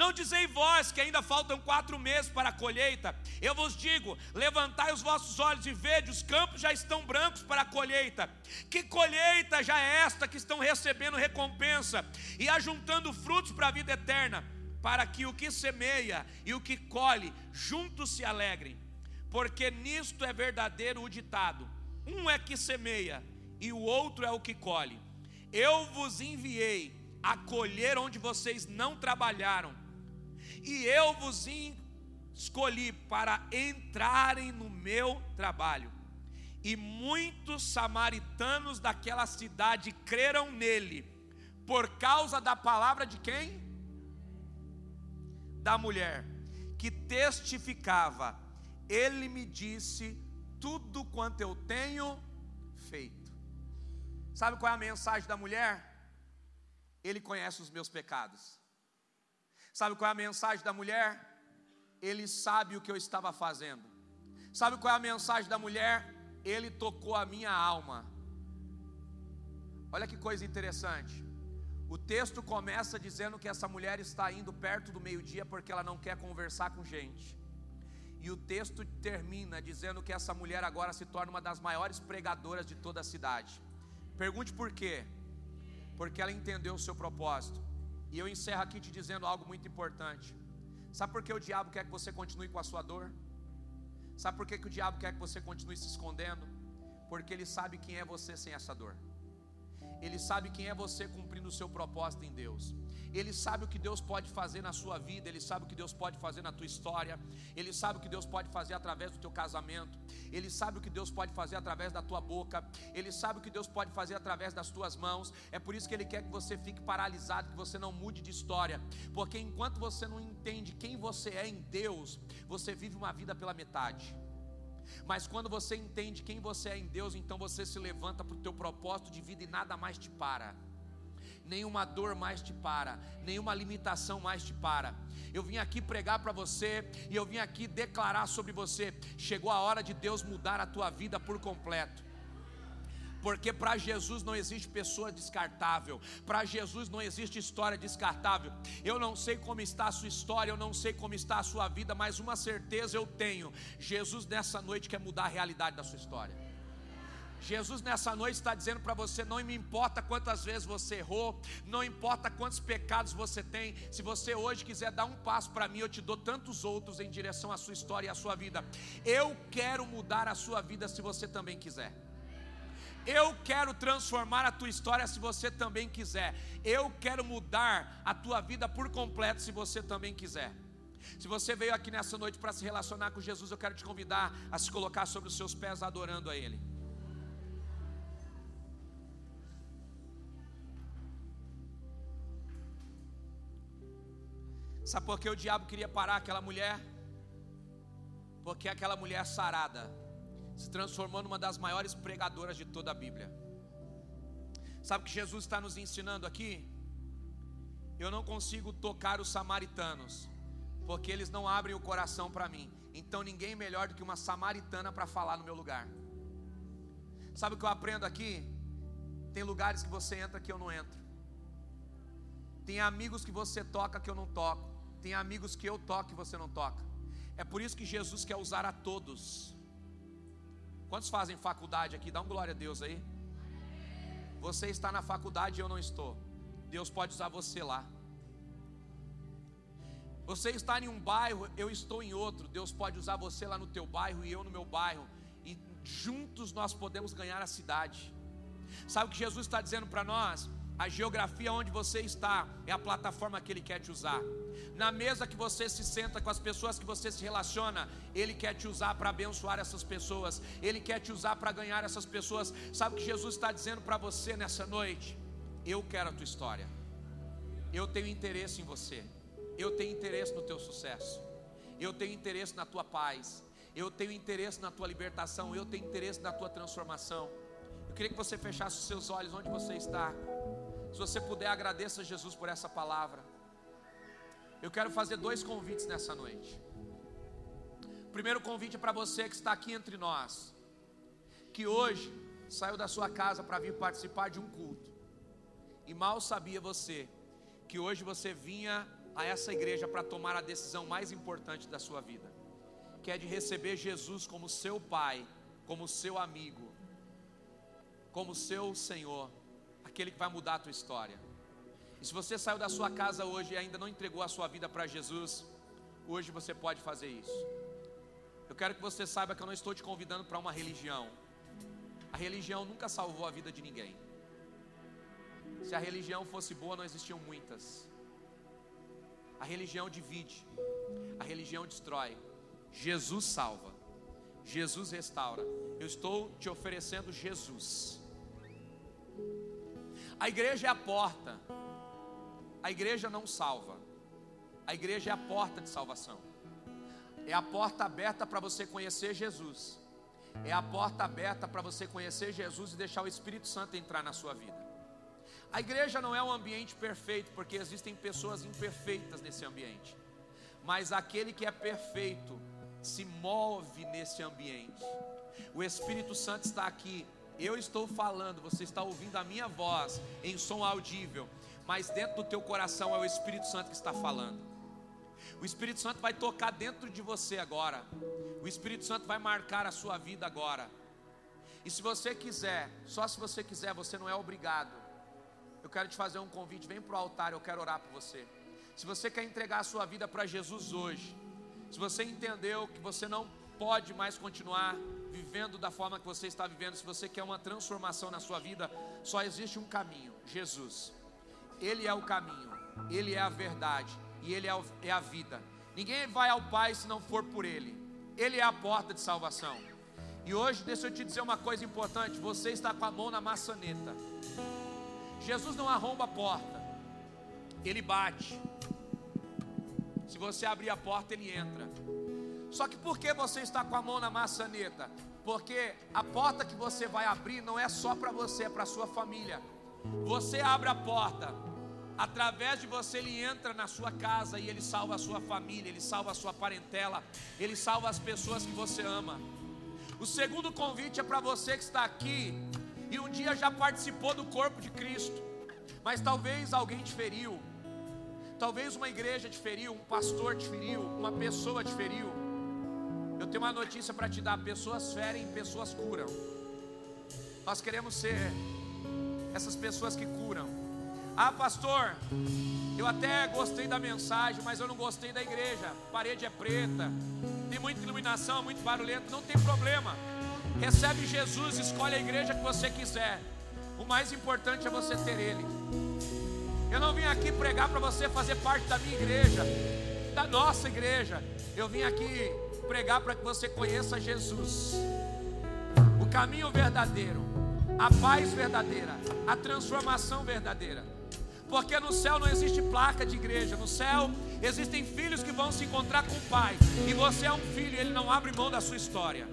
Não dizei vós que ainda faltam quatro meses para a colheita. Eu vos digo: levantai os vossos olhos e vede, os campos já estão brancos para a colheita. Que colheita já é esta que estão recebendo recompensa e ajuntando frutos para a vida eterna? para que o que semeia e o que colhe juntos se alegrem, porque nisto é verdadeiro o ditado: um é que semeia e o outro é o que colhe. Eu vos enviei a colher onde vocês não trabalharam, e eu vos escolhi para entrarem no meu trabalho. E muitos samaritanos daquela cidade creram nele, por causa da palavra de quem? da mulher, que testificava: Ele me disse tudo quanto eu tenho feito. Sabe qual é a mensagem da mulher? Ele conhece os meus pecados. Sabe qual é a mensagem da mulher? Ele sabe o que eu estava fazendo. Sabe qual é a mensagem da mulher? Ele tocou a minha alma. Olha que coisa interessante. O texto começa dizendo que essa mulher está indo perto do meio-dia porque ela não quer conversar com gente. E o texto termina dizendo que essa mulher agora se torna uma das maiores pregadoras de toda a cidade. Pergunte por quê? Porque ela entendeu o seu propósito. E eu encerro aqui te dizendo algo muito importante. Sabe por que o diabo quer que você continue com a sua dor? Sabe por que, que o diabo quer que você continue se escondendo? Porque ele sabe quem é você sem essa dor. Ele sabe quem é você cumprindo o seu propósito em Deus. Ele sabe o que Deus pode fazer na sua vida, ele sabe o que Deus pode fazer na tua história, ele sabe o que Deus pode fazer através do teu casamento, ele sabe o que Deus pode fazer através da tua boca, ele sabe o que Deus pode fazer através das tuas mãos. É por isso que ele quer que você fique paralisado, que você não mude de história, porque enquanto você não entende quem você é em Deus, você vive uma vida pela metade. Mas quando você entende quem você é em Deus, então você se levanta para o teu propósito de vida e nada mais te para. Nenhuma dor mais te para, nenhuma limitação mais te para. Eu vim aqui pregar para você e eu vim aqui declarar sobre você. Chegou a hora de Deus mudar a tua vida por completo porque para Jesus não existe pessoa descartável, para Jesus não existe história descartável. Eu não sei como está a sua história, eu não sei como está a sua vida, mas uma certeza eu tenho: Jesus nessa noite quer mudar a realidade da sua história. Jesus nessa noite está dizendo para você: não me importa quantas vezes você errou, não importa quantos pecados você tem, se você hoje quiser dar um passo para mim, eu te dou tantos outros em direção à sua história e à sua vida. Eu quero mudar a sua vida se você também quiser. Eu quero transformar a tua história se você também quiser. Eu quero mudar a tua vida por completo se você também quiser. Se você veio aqui nessa noite para se relacionar com Jesus, eu quero te convidar a se colocar sobre os seus pés adorando a Ele. Sabe por que o diabo queria parar aquela mulher? Porque aquela mulher sarada se transformou numa das maiores pregadoras de toda a Bíblia. Sabe o que Jesus está nos ensinando aqui? Eu não consigo tocar os samaritanos, porque eles não abrem o coração para mim. Então ninguém melhor do que uma samaritana para falar no meu lugar. Sabe o que eu aprendo aqui? Tem lugares que você entra que eu não entro. Tem amigos que você toca que eu não toco. Tem amigos que eu toco que você não toca. É por isso que Jesus quer usar a todos. Quantos fazem faculdade aqui? Dá um glória a Deus aí. Você está na faculdade e eu não estou. Deus pode usar você lá. Você está em um bairro, eu estou em outro. Deus pode usar você lá no teu bairro e eu no meu bairro. E juntos nós podemos ganhar a cidade. Sabe o que Jesus está dizendo para nós? A geografia onde você está é a plataforma que Ele quer te usar. Na mesa que você se senta com as pessoas que você se relaciona, Ele quer te usar para abençoar essas pessoas. Ele quer te usar para ganhar essas pessoas. Sabe o que Jesus está dizendo para você nessa noite? Eu quero a tua história. Eu tenho interesse em você. Eu tenho interesse no teu sucesso. Eu tenho interesse na tua paz. Eu tenho interesse na tua libertação. Eu tenho interesse na tua transformação. Eu queria que você fechasse os seus olhos onde você está. Se você puder, agradeça a Jesus por essa palavra. Eu quero fazer dois convites nessa noite. O primeiro convite é para você que está aqui entre nós, que hoje saiu da sua casa para vir participar de um culto, e mal sabia você que hoje você vinha a essa igreja para tomar a decisão mais importante da sua vida, que é de receber Jesus como seu Pai, como seu amigo, como seu Senhor aquele que vai mudar a tua história. E se você saiu da sua casa hoje e ainda não entregou a sua vida para Jesus, hoje você pode fazer isso. Eu quero que você saiba que eu não estou te convidando para uma religião. A religião nunca salvou a vida de ninguém. Se a religião fosse boa, não existiam muitas. A religião divide, a religião destrói. Jesus salva, Jesus restaura. Eu estou te oferecendo Jesus. A igreja é a porta. A igreja não salva. A igreja é a porta de salvação. É a porta aberta para você conhecer Jesus. É a porta aberta para você conhecer Jesus e deixar o Espírito Santo entrar na sua vida. A igreja não é um ambiente perfeito, porque existem pessoas imperfeitas nesse ambiente. Mas aquele que é perfeito se move nesse ambiente. O Espírito Santo está aqui eu estou falando, você está ouvindo a minha voz em som audível, mas dentro do teu coração é o Espírito Santo que está falando. O Espírito Santo vai tocar dentro de você agora. O Espírito Santo vai marcar a sua vida agora. E se você quiser, só se você quiser, você não é obrigado. Eu quero te fazer um convite, vem para o altar, eu quero orar por você. Se você quer entregar a sua vida para Jesus hoje, se você entendeu que você não pode mais continuar vivendo da forma que você está vivendo, se você quer uma transformação na sua vida, só existe um caminho: Jesus. Ele é o caminho, Ele é a verdade e Ele é a vida. Ninguém vai ao Pai se não for por Ele. Ele é a porta de salvação. E hoje, deixa eu te dizer uma coisa importante: você está com a mão na maçaneta. Jesus não arromba a porta, Ele bate. Se você abrir a porta, Ele entra. Só que por que você está com a mão na maçaneta? Porque a porta que você vai abrir não é só para você, é para sua família. Você abre a porta, através de você ele entra na sua casa e ele salva a sua família, ele salva a sua parentela, ele salva as pessoas que você ama. O segundo convite é para você que está aqui e um dia já participou do corpo de Cristo, mas talvez alguém te feriu, talvez uma igreja te feriu, um pastor te feriu, uma pessoa te feriu. Tenho uma notícia para te dar: pessoas ferem, pessoas curam. Nós queremos ser essas pessoas que curam. Ah, pastor, eu até gostei da mensagem, mas eu não gostei da igreja. Parede é preta, tem muita iluminação, muito barulhento. Não tem problema. Recebe Jesus, escolhe a igreja que você quiser. O mais importante é você ter Ele. Eu não vim aqui pregar para você fazer parte da minha igreja, da nossa igreja. Eu vim aqui pregar para que você conheça Jesus, o caminho verdadeiro, a paz verdadeira, a transformação verdadeira. Porque no céu não existe placa de igreja, no céu existem filhos que vão se encontrar com o Pai, e você é um filho, ele não abre mão da sua história.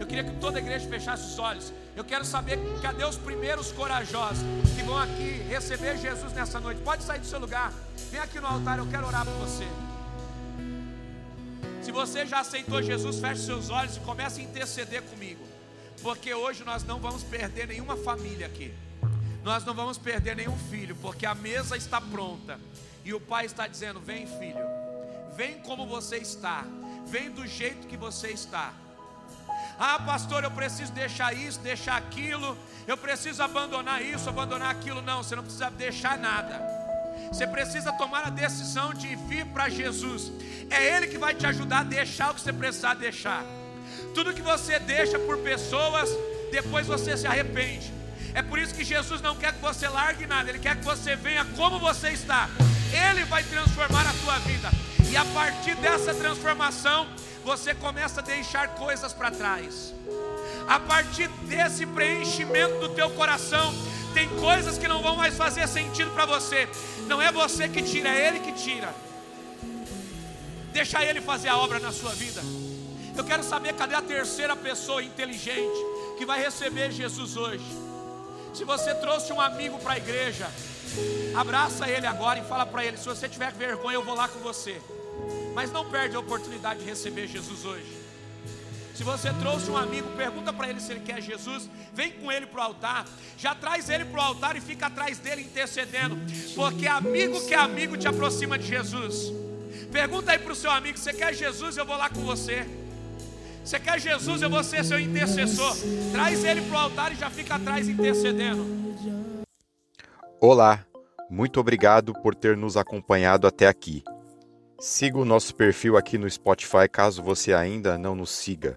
Eu queria que toda a igreja fechasse os olhos. Eu quero saber cadê os primeiros corajosos que vão aqui receber Jesus nessa noite. Pode sair do seu lugar. Vem aqui no altar, eu quero orar por você. Se você já aceitou Jesus, feche seus olhos e comece a interceder comigo. Porque hoje nós não vamos perder nenhuma família aqui. Nós não vamos perder nenhum filho, porque a mesa está pronta. E o pai está dizendo: Vem, filho. Vem como você está. Vem do jeito que você está. Ah, pastor, eu preciso deixar isso, deixar aquilo. Eu preciso abandonar isso, abandonar aquilo. Não, você não precisa deixar nada. Você precisa tomar a decisão de vir para Jesus. É Ele que vai te ajudar a deixar o que você precisar deixar. Tudo que você deixa por pessoas, depois você se arrepende. É por isso que Jesus não quer que você largue nada, Ele quer que você venha como você está. Ele vai transformar a tua vida. E a partir dessa transformação, você começa a deixar coisas para trás. A partir desse preenchimento do teu coração, tem coisas que não vão mais fazer sentido para você. Não é você que tira, é Ele que tira. Deixa Ele fazer a obra na sua vida. Eu quero saber cadê a terceira pessoa inteligente que vai receber Jesus hoje. Se você trouxe um amigo para a igreja, abraça ele agora e fala para ele: se você tiver vergonha, eu vou lá com você. Mas não perde a oportunidade de receber Jesus hoje. Se você trouxe um amigo, pergunta para ele se ele quer Jesus, vem com ele para o altar, já traz ele para o altar e fica atrás dele intercedendo, porque amigo que é amigo te aproxima de Jesus. Pergunta aí para o seu amigo: você quer Jesus? Eu vou lá com você. Você quer Jesus? Eu vou ser seu intercessor. Traz ele para o altar e já fica atrás intercedendo. Olá, muito obrigado por ter nos acompanhado até aqui. Siga o nosso perfil aqui no Spotify caso você ainda não nos siga.